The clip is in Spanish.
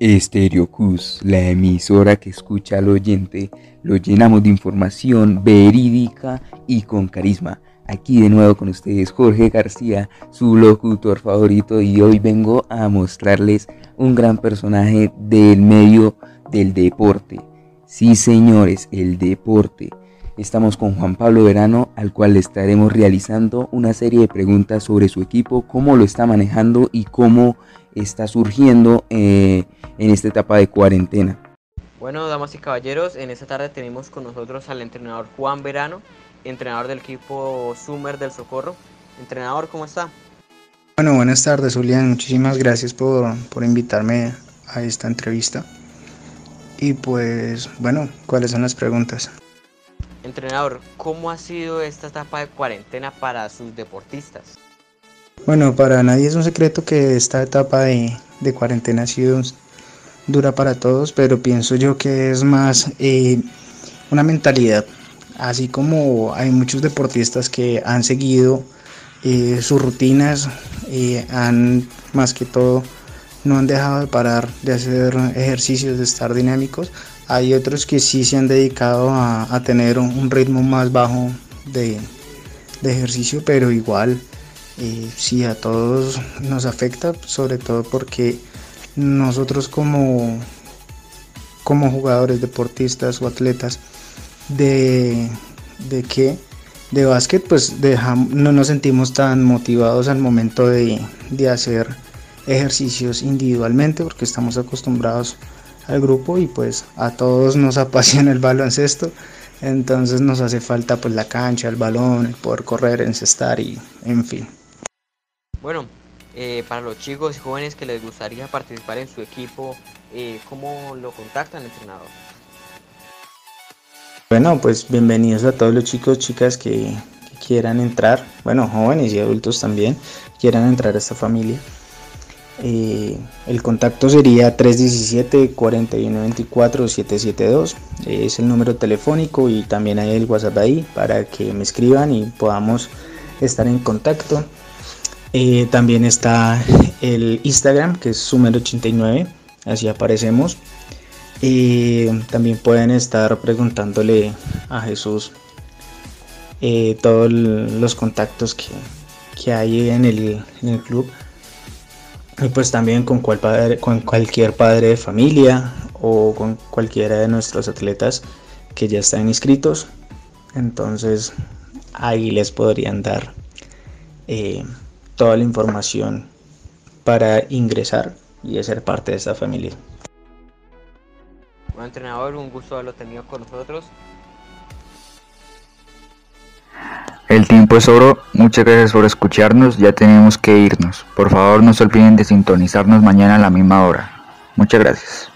Estéreo Cus, la emisora que escucha al oyente, lo llenamos de información verídica y con carisma. Aquí de nuevo con ustedes Jorge García, su locutor favorito, y hoy vengo a mostrarles un gran personaje del medio del deporte. Sí, señores, el deporte. Estamos con Juan Pablo Verano, al cual le estaremos realizando una serie de preguntas sobre su equipo, cómo lo está manejando y cómo está surgiendo eh, en esta etapa de cuarentena. Bueno, damas y caballeros, en esta tarde tenemos con nosotros al entrenador Juan Verano, entrenador del equipo Summer del Socorro. Entrenador, ¿cómo está? Bueno, buenas tardes, Julián. Muchísimas gracias por, por invitarme a esta entrevista. Y pues, bueno, ¿cuáles son las preguntas? Entrenador, ¿cómo ha sido esta etapa de cuarentena para sus deportistas? Bueno, para nadie es un secreto que esta etapa de, de cuarentena ha sido dura para todos, pero pienso yo que es más eh, una mentalidad. Así como hay muchos deportistas que han seguido eh, sus rutinas, eh, han más que todo no han dejado de parar de hacer ejercicios, de estar dinámicos. Hay otros que sí se han dedicado a, tener un, ritmo más bajo de, de ejercicio, pero igual eh, sí a todos nos afecta, sobre todo porque nosotros como, como jugadores, deportistas o atletas de, de que de básquet pues no nos sentimos tan motivados al momento de, de hacer ejercicios individualmente porque estamos acostumbrados al grupo y pues a todos nos apasiona el baloncesto entonces nos hace falta pues la cancha, el balón, el poder correr, encestar y en fin. Bueno, eh, para los chicos y jóvenes que les gustaría participar en su equipo, eh, ¿cómo lo contactan, entrenador? Bueno, pues bienvenidos a todos los chicos, chicas que, quieran entrar, bueno, jóvenes y adultos también, quieran entrar a esta familia. Eh, el contacto sería 317-4124-772. Es el número telefónico y también hay el WhatsApp ahí para que me escriban y podamos estar en contacto. Eh, también está el Instagram, que es Sumer89, así aparecemos. Y también pueden estar preguntándole a Jesús eh, todos los contactos que, hay en el, club. Y pues también con, cual padre, con cualquier padre de familia o con cualquiera de nuestros atletas que ya están inscritos. Entonces ahí les podrían dar eh, toda la información para ingresar y ser parte de esta familia. Bueno, entrenador, un gusto haberlo tenido con nosotros. El tiempo es oro, muchas gracias por escucharnos, ya tenemos que irnos. Por favor no se olviden de sintonizarnos mañana a la misma hora. Muchas gracias.